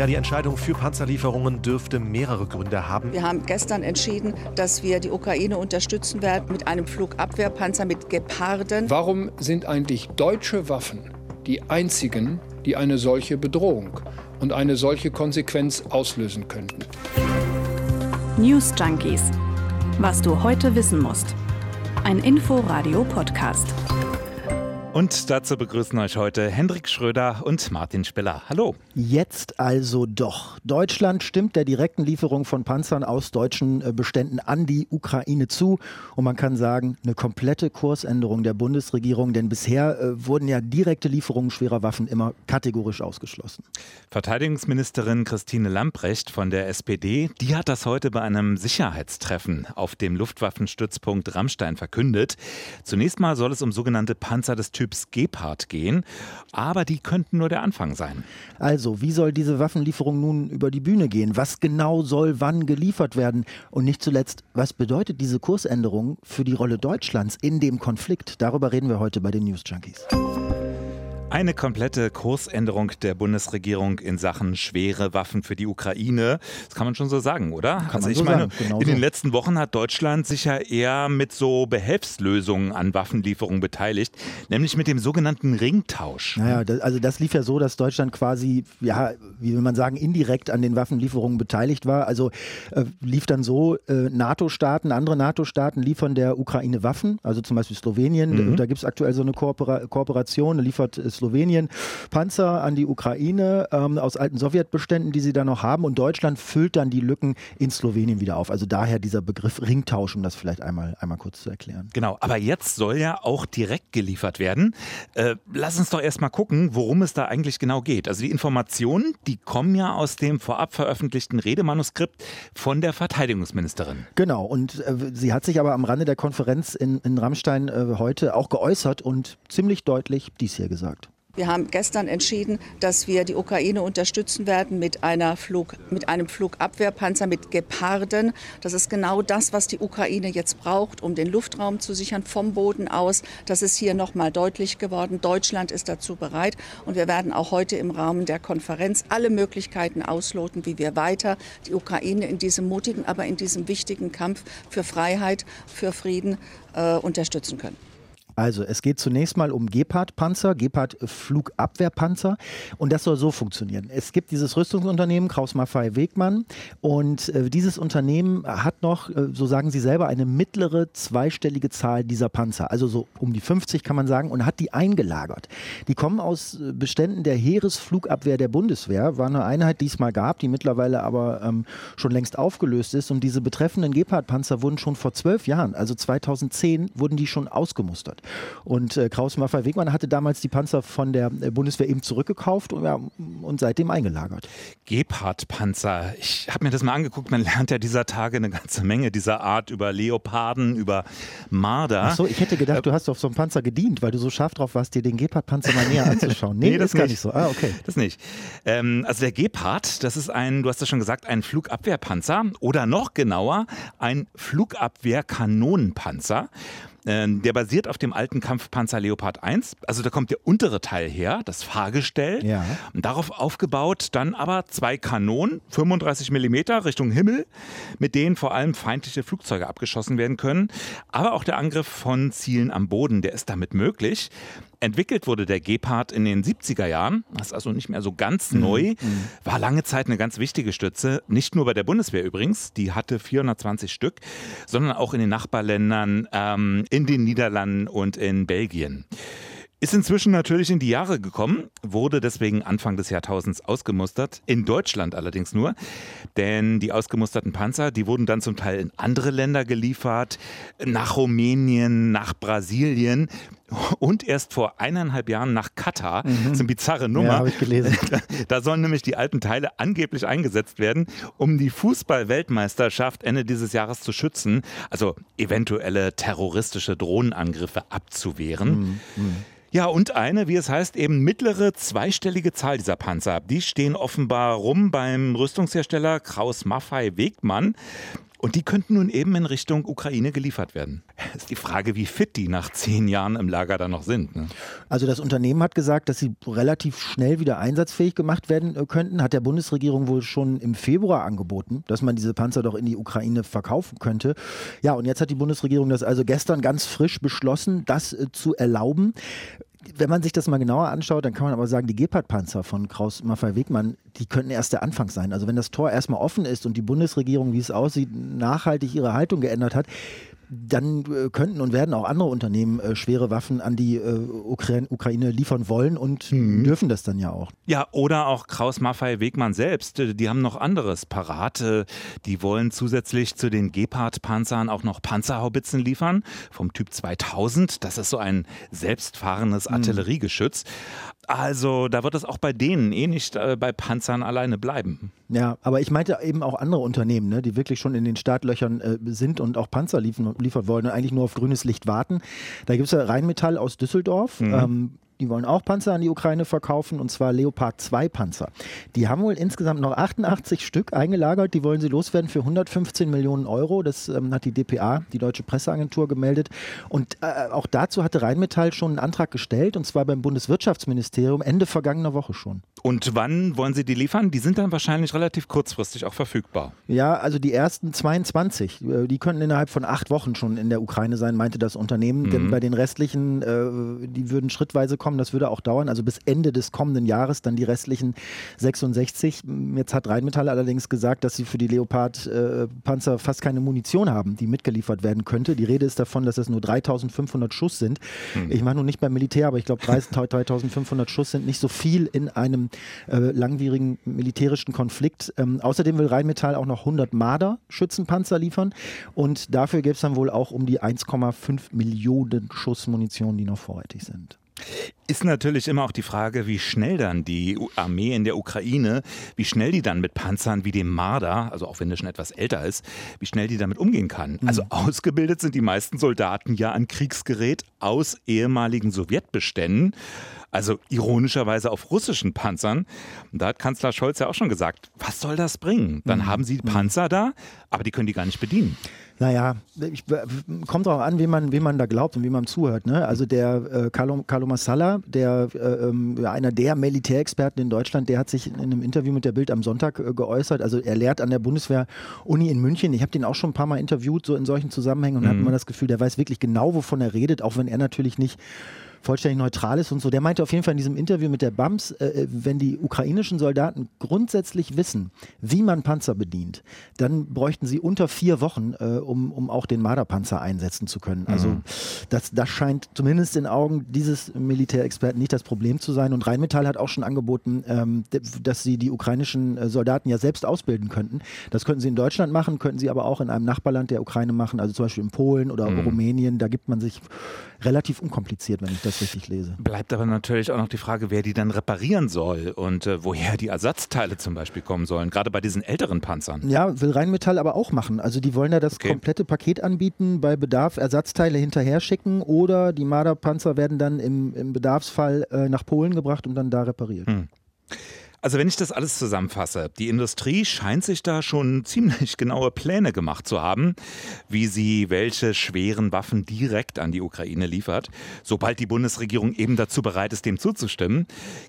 Ja, die Entscheidung für Panzerlieferungen dürfte mehrere Gründe haben. Wir haben gestern entschieden, dass wir die Ukraine unterstützen werden mit einem Flugabwehrpanzer mit Geparden. Warum sind eigentlich deutsche Waffen die einzigen, die eine solche Bedrohung und eine solche Konsequenz auslösen könnten? News Junkies. Was du heute wissen musst. Ein Info-Radio-Podcast. Und dazu begrüßen euch heute Hendrik Schröder und Martin Spiller. Hallo. Jetzt also doch. Deutschland stimmt der direkten Lieferung von Panzern aus deutschen äh, Beständen an die Ukraine zu. Und man kann sagen, eine komplette Kursänderung der Bundesregierung, denn bisher äh, wurden ja direkte Lieferungen schwerer Waffen immer kategorisch ausgeschlossen. Verteidigungsministerin Christine Lamprecht von der SPD, die hat das heute bei einem Sicherheitstreffen auf dem Luftwaffenstützpunkt Rammstein verkündet. Zunächst mal soll es um sogenannte Panzer des Typs Gepard gehen, aber die könnten nur der Anfang sein. Also, wie soll diese Waffenlieferung nun über die Bühne gehen? Was genau soll wann geliefert werden? Und nicht zuletzt, was bedeutet diese Kursänderung für die Rolle Deutschlands in dem Konflikt? Darüber reden wir heute bei den News Junkies. Eine komplette Kursänderung der Bundesregierung in Sachen schwere Waffen für die Ukraine. Das kann man schon so sagen, oder? Kann also ich so meine, genau in den letzten Wochen hat Deutschland sich ja eher mit so Behelfslösungen an Waffenlieferungen beteiligt, nämlich mit dem sogenannten Ringtausch. Naja, das, also das lief ja so, dass Deutschland quasi, ja, wie will man sagen, indirekt an den Waffenlieferungen beteiligt war. Also äh, lief dann so, äh, NATO-Staaten, andere NATO-Staaten liefern der Ukraine Waffen, also zum Beispiel Slowenien, Mhm. da gibt es aktuell so eine Koopera Kooperation, liefert äh, Slowenien Panzer an die Ukraine ähm, aus alten Sowjetbeständen, die sie da noch haben und Deutschland füllt dann die Lücken in Slowenien wieder auf. Also daher dieser Begriff Ringtausch, um das vielleicht einmal, einmal kurz zu erklären. Genau, aber jetzt soll ja auch direkt geliefert werden. Äh, lass uns doch erstmal gucken, worum es da eigentlich genau geht. Also die Informationen, die kommen ja aus dem vorab veröffentlichten Redemanuskript von der Verteidigungsministerin. Genau, und äh, sie hat sich aber am Rande der Konferenz in, in Rammstein äh, heute auch geäußert und ziemlich deutlich dies hier gesagt. Wir haben gestern entschieden, dass wir die Ukraine unterstützen werden mit, einer Flug, mit einem Flugabwehrpanzer mit Geparden. Das ist genau das, was die Ukraine jetzt braucht, um den Luftraum zu sichern vom Boden aus. Das ist hier nochmal deutlich geworden. Deutschland ist dazu bereit und wir werden auch heute im Rahmen der Konferenz alle Möglichkeiten ausloten, wie wir weiter die Ukraine in diesem mutigen, aber in diesem wichtigen Kampf für Freiheit, für Frieden äh, unterstützen können. Also es geht zunächst mal um Gepard-Panzer, Gepard-Flugabwehrpanzer und das soll so funktionieren. Es gibt dieses Rüstungsunternehmen Kraus Maffei Wegmann und äh, dieses Unternehmen hat noch, äh, so sagen sie selber, eine mittlere zweistellige Zahl dieser Panzer, also so um die 50 kann man sagen und hat die eingelagert. Die kommen aus äh, Beständen der Heeresflugabwehr der Bundeswehr, war eine Einheit, die es mal gab, die mittlerweile aber ähm, schon längst aufgelöst ist und diese betreffenden Gepard-Panzer wurden schon vor zwölf Jahren, also 2010, wurden die schon ausgemustert. Und äh, Kraus Maffei Wegmann hatte damals die Panzer von der äh, Bundeswehr eben zurückgekauft und, ja, und seitdem eingelagert. Gepard-Panzer. Ich habe mir das mal angeguckt. Man lernt ja dieser Tage eine ganze Menge dieser Art über Leoparden, über Marder. Ach so, ich hätte gedacht, du hast auf so einem Panzer gedient, weil du so scharf drauf warst, dir den Gepard-Panzer mal näher anzuschauen. Nee, das ist gar nicht so. Ah, okay. Das nicht. Ähm, also der Gepard, das ist ein, du hast ja schon gesagt, ein Flugabwehrpanzer oder noch genauer, ein Flugabwehrkanonenpanzer. Ähm, Der basiert auf dem alten Kampfpanzer Leopard 1. Also da kommt der untere Teil her, das Fahrgestell. Ja. Und darauf aufgebaut dann aber zwei Kanonen, 35 Millimeter Richtung Himmel, mit denen vor allem feindliche Flugzeuge abgeschossen werden können. Aber auch der Angriff von Zielen am Boden, der ist damit möglich. Entwickelt wurde der Gepard in den 70er Jahren, das ist also nicht mehr so ganz neu, war lange Zeit eine ganz wichtige Stütze, nicht nur bei der Bundeswehr übrigens, die hatte 420 Stück, sondern auch in den Nachbarländern, ähm, in den Niederlanden und in Belgien. Ist inzwischen natürlich in die Jahre gekommen, wurde deswegen Anfang des Jahrtausends ausgemustert, in Deutschland allerdings nur. Denn die ausgemusterten Panzer, die wurden dann zum Teil in andere Länder geliefert, nach Rumänien, nach Brasilien und erst vor eineinhalb Jahren nach Katar. Das ist eine bizarre Nummer. Ja, habe ich gelesen. Da, da sollen nämlich die alten Teile angeblich eingesetzt werden, um die Fußball-Weltmeisterschaft Ende dieses Jahres zu schützen, also eventuelle terroristische Drohnenangriffe abzuwehren. Ja, und eine, wie es heißt, eben mittlere zweistellige Zahl dieser Panzer. Die stehen offenbar rum beim Rüstungshersteller Kraus Maffei Wegmann. Und die könnten nun eben in Richtung Ukraine geliefert werden. Ist die Frage, wie fit die nach zehn Jahren im Lager da noch sind. Ne? Also das Unternehmen hat gesagt, dass sie relativ schnell wieder einsatzfähig gemacht werden äh, könnten. Hat der Bundesregierung wohl schon im Februar angeboten, dass man diese Panzer doch in die Ukraine verkaufen könnte. Ja, und jetzt hat die Bundesregierung das also gestern ganz frisch beschlossen, das äh, zu erlauben wenn man sich das mal genauer anschaut, dann kann man aber sagen, die Gepard-Panzer von Kraus Maffei Wegmann, die könnten erst der Anfang sein. Also wenn das Tor erstmal offen ist und die Bundesregierung, wie es aussieht, nachhaltig ihre Haltung geändert hat, dann äh, könnten und werden auch andere Unternehmen äh, schwere Waffen an die äh, Ukraine, Ukraine, liefern wollen und mhm. dürfen das dann ja auch. Ja, oder auch Kraus Maffei Wegmann selbst, äh, die haben noch anderes parat. Äh, die wollen zusätzlich zu den Gepard-Panzern auch noch Panzerhaubitzen liefern vom Typ 2000. Das ist so ein selbstfahrendes mhm. Also da wird es auch bei denen eh nicht äh, bei Panzern alleine bleiben. Ja, aber ich meinte eben auch andere Unternehmen, ne, die wirklich schon in den Startlöchern äh, sind und auch Panzer liefern, liefern wollen und eigentlich nur auf grünes Licht warten. Da gibt es ja Rheinmetall aus Düsseldorf. Mhm. Ähm, die wollen auch Panzer an die Ukraine verkaufen und zwar Leopard 2 Panzer. Die haben wohl insgesamt noch 88 Stück eingelagert. Die wollen sie loswerden für 115 Millionen Euro. Das ähm, hat die DPA, die Deutsche Presseagentur, gemeldet. Und äh, auch dazu hatte Rheinmetall schon einen Antrag gestellt und zwar beim Bundeswirtschaftsministerium Ende vergangener Woche schon. Und wann wollen Sie die liefern? Die sind dann wahrscheinlich relativ kurzfristig auch verfügbar. Ja, also die ersten 22, äh, die könnten innerhalb von acht Wochen schon in der Ukraine sein, meinte das Unternehmen. Mhm. Denn bei den restlichen, äh, die würden schrittweise kommen. Das würde auch dauern. Also bis Ende des kommenden Jahres dann die restlichen 66. Jetzt hat Rheinmetall allerdings gesagt, dass sie für die Leopard-Panzer äh, fast keine Munition haben, die mitgeliefert werden könnte. Die Rede ist davon, dass es nur 3500 Schuss sind. Mhm. Ich mache nun nicht beim Militär, aber ich glaube 3500 Schuss sind nicht so viel in einem äh, langwierigen militärischen Konflikt. Ähm, außerdem will Rheinmetall auch noch 100 Marder-Schützenpanzer liefern und dafür gäbe es dann wohl auch um die 1,5 Millionen Schuss Munition, die noch vorrätig sind. Ist natürlich immer auch die Frage, wie schnell dann die Armee in der Ukraine, wie schnell die dann mit Panzern wie dem Marder, also auch wenn der schon etwas älter ist, wie schnell die damit umgehen kann. Mhm. Also ausgebildet sind die meisten Soldaten ja an Kriegsgerät aus ehemaligen Sowjetbeständen also ironischerweise auf russischen Panzern. Und da hat Kanzler Scholz ja auch schon gesagt, was soll das bringen? Dann mhm. haben sie Panzer da, aber die können die gar nicht bedienen. Naja, ich, kommt auch an, wie man, wie man da glaubt und wie man zuhört. Ne? Also der äh, Carlo, Carlo Massala, der, äh, ähm, einer der Militärexperten in Deutschland, der hat sich in einem Interview mit der Bild am Sonntag äh, geäußert. Also er lehrt an der Bundeswehr-Uni in München. Ich habe den auch schon ein paar Mal interviewt, so in solchen Zusammenhängen und mhm. hat man das Gefühl, der weiß wirklich genau, wovon er redet, auch wenn er natürlich nicht vollständig neutral ist und so. Der meinte auf jeden Fall in diesem Interview mit der BAMS, äh, äh, wenn die ukrainischen Soldaten grundsätzlich wissen, wie man Panzer bedient, dann bräuchten sie unter vier Wochen, äh, um, um auch den Marderpanzer einsetzen zu können. Also mhm. das, das scheint zumindest in Augen dieses Militärexperten nicht das Problem zu sein. Und Rheinmetall hat auch schon angeboten, ähm, dass sie die ukrainischen äh, Soldaten ja selbst ausbilden könnten. Das könnten sie in Deutschland machen, könnten sie aber auch in einem Nachbarland der Ukraine machen, also zum Beispiel in Polen oder mhm. Rumänien. Da gibt man sich relativ unkompliziert, wenn ich das richtig lese. Bleibt aber natürlich auch noch die Frage, wer die dann reparieren soll und äh, woher die Ersatzteile zum Beispiel kommen sollen, gerade bei diesen älteren Panzern. Ja, will Rheinmetall aber auch machen. Also die wollen ja das okay. komplette Paket anbieten, bei Bedarf Ersatzteile hinterher schicken oder die Marder-Panzer werden dann im, im Bedarfsfall äh, nach Polen gebracht und dann da repariert. Hm. Also wenn ich das alles zusammenfasse, die Industrie scheint sich da schon ziemlich genaue Pläne gemacht zu haben, wie sie welche schweren Waffen direkt an die Ukraine liefert, sobald die Bundesregierung eben dazu bereit ist, dem zuzustimmen.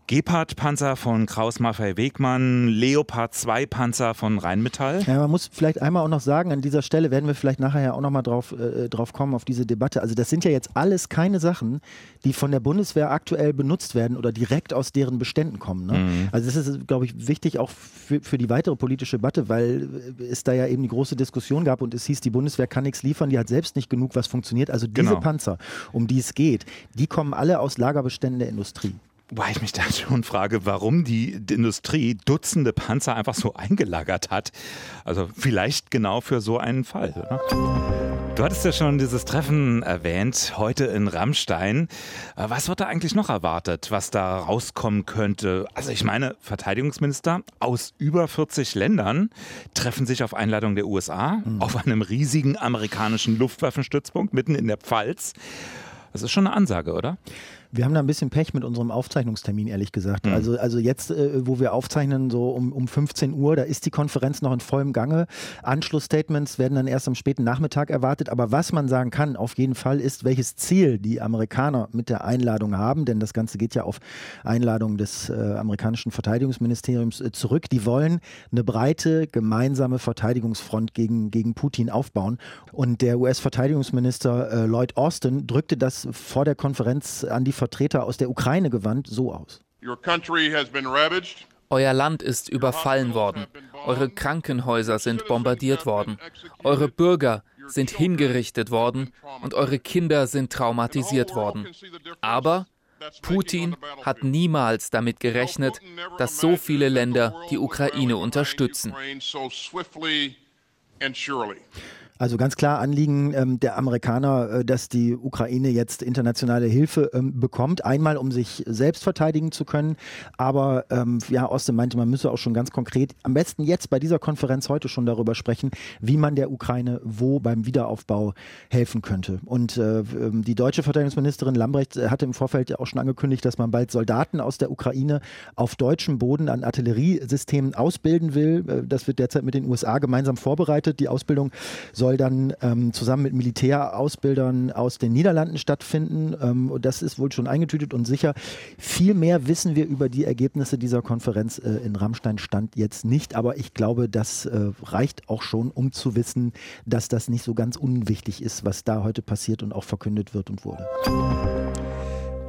Gepard-Panzer von Kraus-Maffei-Wegmann, Leopard-2-Panzer von Rheinmetall. Ja, man muss vielleicht einmal auch noch sagen, an dieser Stelle werden wir vielleicht nachher ja auch noch mal drauf, äh, drauf kommen, auf diese Debatte. Also das sind ja jetzt alles keine Sachen, die von der Bundeswehr aktuell benutzt werden oder direkt aus deren Beständen kommen. Ne? Mhm. Also das ist, glaube ich, wichtig auch für, für die weitere politische Debatte, weil es da ja eben die große Diskussion gab und es hieß, die Bundeswehr kann nichts liefern, die hat selbst nicht genug, was funktioniert. Also diese genau. Panzer, um die es geht, die kommen alle aus Lagerbeständen der Industrie. Wobei ich mich da schon frage, warum die Industrie Dutzende Panzer einfach so eingelagert hat. Also vielleicht genau für so einen Fall. Oder? Du hattest ja schon dieses Treffen erwähnt, heute in Rammstein. Äh, was wird da eigentlich noch erwartet, was da rauskommen könnte? Also ich meine, Verteidigungsminister aus über 40 Ländern treffen sich auf Einladung der USA mhm. auf einem riesigen amerikanischen Luftwaffenstützpunkt mitten in der Pfalz. Das ist schon eine Ansage, oder? Wir haben da ein bisschen Pech mit unserem Aufzeichnungstermin, ehrlich gesagt. Mhm. Also, also jetzt, äh, wo wir aufzeichnen, so um, um 15 Uhr, da ist die Konferenz noch in vollem Gange. Anschlussstatements werden dann erst am späten Nachmittag erwartet. Aber was man sagen kann, auf jeden Fall ist, welches Ziel die Amerikaner mit der Einladung haben, denn das Ganze geht ja auf Einladung des äh, amerikanischen Verteidigungsministeriums äh, zurück. Die wollen eine breite gemeinsame Verteidigungsfront gegen, gegen Putin aufbauen. Und der US-Verteidigungsminister äh, Lloyd Austin drückte das vor der Konferenz an die Vertreter aus der Ukraine gewandt so aus. Euer Land ist überfallen worden. Eure Krankenhäuser sind bombardiert worden. Eure Bürger sind hingerichtet worden und eure Kinder sind traumatisiert worden. Aber Putin hat niemals damit gerechnet, dass so viele Länder die Ukraine unterstützen. Also ganz klar Anliegen ähm, der Amerikaner, äh, dass die Ukraine jetzt internationale Hilfe ähm, bekommt. Einmal, um sich selbst verteidigen zu können. Aber ähm, ja, Osten meinte, man müsse auch schon ganz konkret, am besten jetzt bei dieser Konferenz heute schon darüber sprechen, wie man der Ukraine wo beim Wiederaufbau helfen könnte. Und äh, ähm, die deutsche Verteidigungsministerin Lambrecht äh, hatte im Vorfeld ja auch schon angekündigt, dass man bald Soldaten aus der Ukraine auf deutschem Boden an Artilleriesystemen ausbilden will. Äh, das wird derzeit mit den USA gemeinsam vorbereitet. Die Ausbildung soll soll dann ähm, zusammen mit Militärausbildern aus den Niederlanden stattfinden. Ähm, das ist wohl schon eingetütet und sicher. Viel mehr wissen wir über die Ergebnisse dieser Konferenz äh, in Rammstein stand jetzt nicht, aber ich glaube, das äh, reicht auch schon, um zu wissen, dass das nicht so ganz unwichtig ist, was da heute passiert und auch verkündet wird und wurde.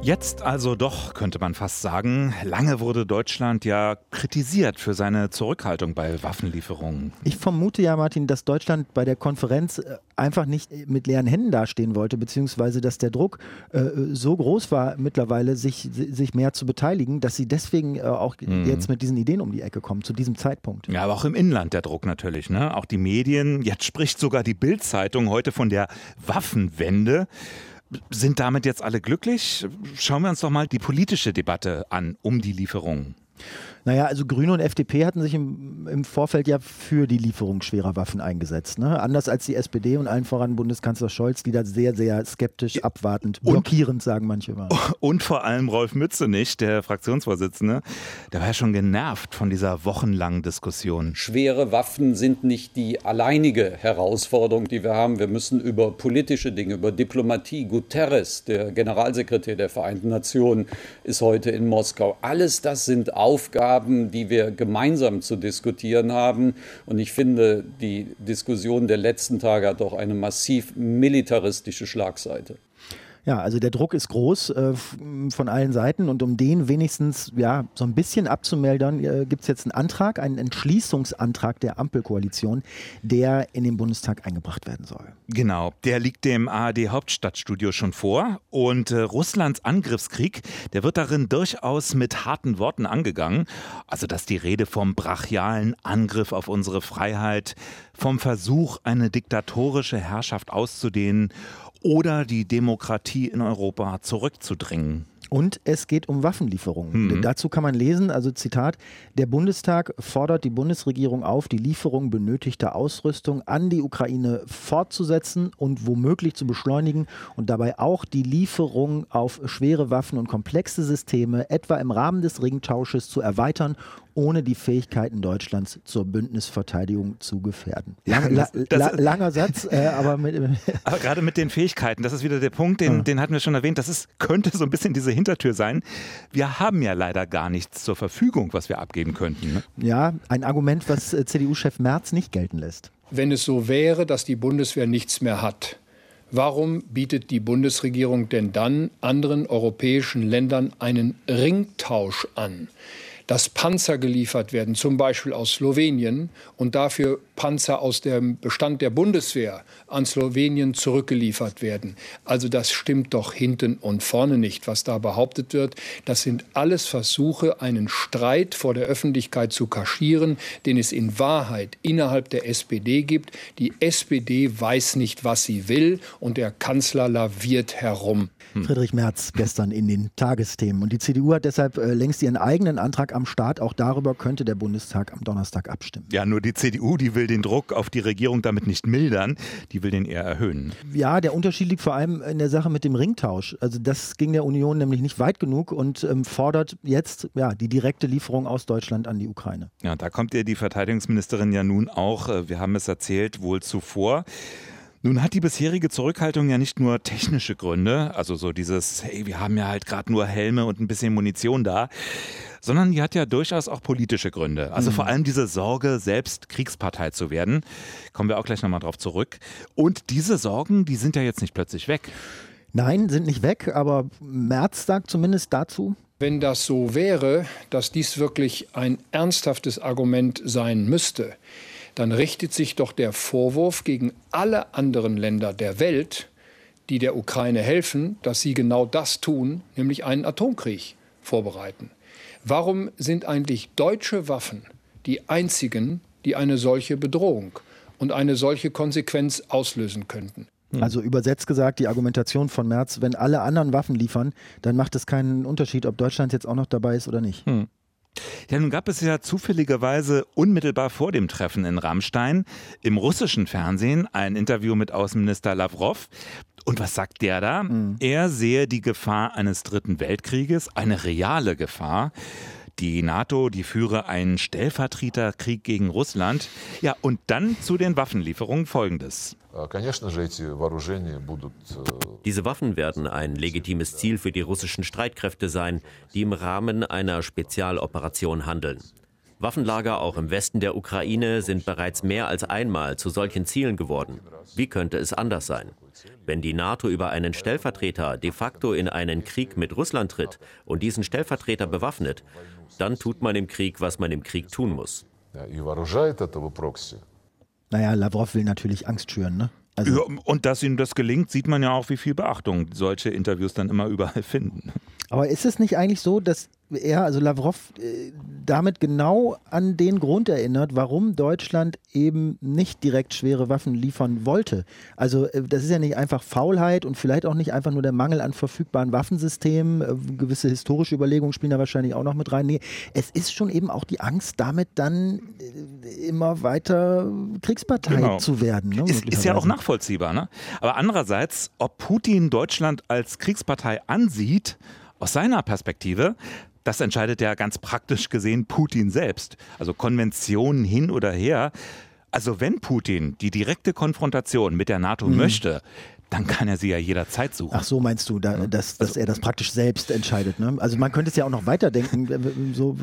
Jetzt also doch, könnte man fast sagen. Lange wurde Deutschland ja kritisiert für seine Zurückhaltung bei Waffenlieferungen. Ich vermute ja, Martin, dass Deutschland bei der Konferenz äh, einfach nicht mit leeren Händen dastehen wollte, beziehungsweise dass der Druck äh, so groß war mittlerweile, sich, sich mehr zu beteiligen, dass sie deswegen äh, auch mhm. jetzt mit diesen Ideen um die Ecke kommen, zu diesem Zeitpunkt. Ja, aber auch im Inland der Druck natürlich. Ne? Auch die Medien, jetzt spricht sogar die Bild-Zeitung heute von der Waffenwende. Sind damit jetzt alle glücklich? Schauen wir uns doch mal die politische Debatte an um die Lieferung. Naja, also Grüne und FDP hatten sich im, im Vorfeld ja für die Lieferung schwerer Waffen eingesetzt. Ne? Anders als die SPD und allen voran Bundeskanzler Scholz, die da sehr, sehr skeptisch, abwartend, blockierend, und, sagen manche mal. Und vor allem Rolf Mützenich, der Fraktionsvorsitzende, der war ja schon genervt von dieser wochenlangen Diskussion. Schwere Waffen sind nicht die alleinige Herausforderung, die wir haben. Wir müssen über politische Dinge, über Diplomatie, Guterres, der Generalsekretär der Vereinten Nationen, ist heute in Moskau. Alles das sind Aufgaben, Aufgaben, die wir gemeinsam zu diskutieren haben. Und ich finde, die Diskussion der letzten Tage hat auch eine massiv militaristische Schlagseite. Ja, also der Druck ist groß äh, von allen Seiten und um den wenigstens ja so ein bisschen abzumeldern, äh, gibt es jetzt einen Antrag, einen Entschließungsantrag der Ampelkoalition, der in den Bundestag eingebracht werden soll. Genau, der liegt dem ARD Hauptstadtstudio schon vor und äh, Russlands Angriffskrieg, der wird darin durchaus mit harten Worten angegangen. Also, dass die Rede vom brachialen Angriff auf unsere Freiheit, vom Versuch, eine diktatorische Herrschaft auszudehnen oder die Demokratie in Europa zurückzudrängen. Und es geht um Waffenlieferungen. Mhm. Dazu kann man lesen, also Zitat, der Bundestag fordert die Bundesregierung auf, die Lieferung benötigter Ausrüstung an die Ukraine fortzusetzen und womöglich zu beschleunigen und dabei auch die Lieferung auf schwere Waffen und komplexe Systeme etwa im Rahmen des Ringtausches zu erweitern ohne die Fähigkeiten Deutschlands zur Bündnisverteidigung zu gefährden. Lang, la, la, langer Satz, äh, aber, mit, aber gerade mit den Fähigkeiten, das ist wieder der Punkt, den, ja. den hatten wir schon erwähnt, das ist, könnte so ein bisschen diese Hintertür sein. Wir haben ja leider gar nichts zur Verfügung, was wir abgeben könnten. Ne? Ja, ein Argument, was äh, CDU-Chef Merz nicht gelten lässt. Wenn es so wäre, dass die Bundeswehr nichts mehr hat, Warum bietet die Bundesregierung denn dann anderen europäischen Ländern einen Ringtausch an? Dass Panzer geliefert werden, zum Beispiel aus Slowenien, und dafür Panzer aus dem Bestand der Bundeswehr an Slowenien zurückgeliefert werden. Also das stimmt doch hinten und vorne nicht, was da behauptet wird. Das sind alles Versuche, einen Streit vor der Öffentlichkeit zu kaschieren, den es in Wahrheit innerhalb der SPD gibt. Die SPD weiß nicht, was sie will, und der Kanzler laviert herum. Friedrich Merz gestern in den Tagesthemen. Und die CDU hat deshalb äh, längst ihren eigenen Antrag am Start. Auch darüber könnte der Bundestag am Donnerstag abstimmen. Ja, nur die CDU, die will den Druck auf die Regierung damit nicht mildern, die will den eher erhöhen. Ja, der Unterschied liegt vor allem in der Sache mit dem Ringtausch. Also das ging der Union nämlich nicht weit genug und ähm, fordert jetzt ja, die direkte Lieferung aus Deutschland an die Ukraine. Ja, da kommt ihr die Verteidigungsministerin ja nun auch, äh, wir haben es erzählt, wohl zuvor. Nun hat die bisherige Zurückhaltung ja nicht nur technische Gründe, also so dieses, hey, wir haben ja halt gerade nur Helme und ein bisschen Munition da, sondern die hat ja durchaus auch politische Gründe. Also mhm. vor allem diese Sorge, selbst Kriegspartei zu werden. Kommen wir auch gleich nochmal drauf zurück. Und diese Sorgen, die sind ja jetzt nicht plötzlich weg. Nein, sind nicht weg, aber Merz sagt zumindest dazu, wenn das so wäre, dass dies wirklich ein ernsthaftes Argument sein müsste, dann richtet sich doch der Vorwurf gegen alle anderen Länder der Welt, die der Ukraine helfen, dass sie genau das tun, nämlich einen Atomkrieg vorbereiten. Warum sind eigentlich deutsche Waffen die einzigen, die eine solche Bedrohung und eine solche Konsequenz auslösen könnten? Also übersetzt gesagt, die Argumentation von Merz, wenn alle anderen Waffen liefern, dann macht es keinen Unterschied, ob Deutschland jetzt auch noch dabei ist oder nicht. Hm. Ja, nun gab es ja zufälligerweise unmittelbar vor dem Treffen in Rammstein im russischen Fernsehen ein Interview mit Außenminister Lavrov. Und was sagt der da? Mhm. Er sehe die Gefahr eines dritten Weltkrieges, eine reale Gefahr. Die NATO, die führe einen Stellvertreterkrieg gegen Russland. Ja, und dann zu den Waffenlieferungen folgendes. Э, Diese Waffen werden ein legitimes Ziel für die russischen Streitkräfte sein, die im Rahmen einer Spezialoperation handeln. Waffenlager auch im Westen der Ukraine sind bereits mehr als einmal zu solchen Zielen geworden. Wie könnte es anders sein? Wenn die NATO über einen Stellvertreter de facto in einen Krieg mit Russland tritt und diesen Stellvertreter bewaffnet, dann tut man im Krieg, was man im Krieg tun muss. Naja, Lavrov will natürlich Angst schüren, ne? Also ja, und dass ihm das gelingt, sieht man ja auch, wie viel Beachtung solche Interviews dann immer überall finden. Aber ist es nicht eigentlich so, dass er, also Lavrov, äh, damit genau an den Grund erinnert, warum Deutschland eben nicht direkt schwere Waffen liefern wollte. Also äh, das ist ja nicht einfach Faulheit und vielleicht auch nicht einfach nur der Mangel an verfügbaren Waffensystemen. Äh, gewisse historische Überlegungen spielen da wahrscheinlich auch noch mit rein. Nee, es ist schon eben auch die Angst, damit dann immer weiter Kriegspartei genau. zu werden. Ne, ist, ist ja auch nachvollziehbar. Ne? Aber andererseits, ob Putin Deutschland als Kriegspartei ansieht, aus seiner Perspektive, das entscheidet ja ganz praktisch gesehen Putin selbst. Also Konventionen hin oder her. Also wenn Putin die direkte Konfrontation mit der NATO mhm. möchte, dann kann er sie ja jederzeit suchen. Ach so, meinst du, da, dass, dass also, er das praktisch selbst entscheidet. Ne? Also man könnte es ja auch noch weiterdenken, so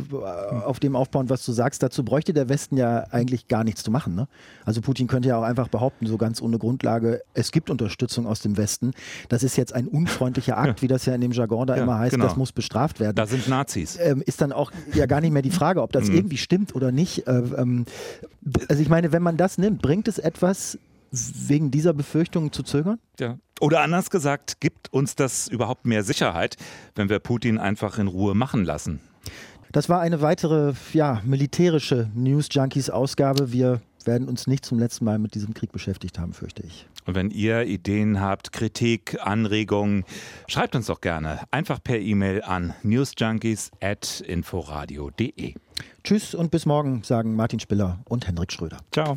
auf dem aufbauen, was du sagst. Dazu bräuchte der Westen ja eigentlich gar nichts zu machen. Ne? Also Putin könnte ja auch einfach behaupten, so ganz ohne Grundlage, es gibt Unterstützung aus dem Westen. Das ist jetzt ein unfreundlicher Akt, wie das ja in dem Jargon da ja, immer heißt. Genau. Das muss bestraft werden. Da sind Nazis. Ähm, ist dann auch ja gar nicht mehr die Frage, ob das mhm. irgendwie stimmt oder nicht. Äh, ähm, also ich meine, wenn man das nimmt, bringt es etwas, wegen dieser Befürchtungen zu zögern? Ja. Oder anders gesagt, gibt uns das überhaupt mehr Sicherheit, wenn wir Putin einfach in Ruhe machen lassen? Das war eine weitere ja, militärische News Junkies Ausgabe. Wir werden uns nicht zum letzten Mal mit diesem Krieg beschäftigt haben, fürchte ich. Und wenn ihr Ideen habt, Kritik, Anregungen, schreibt uns doch gerne einfach per E-Mail an newsjunkies@inforadio.de. Tschüss und bis morgen, sagen Martin Spiller und Hendrik Schröder. Ciao.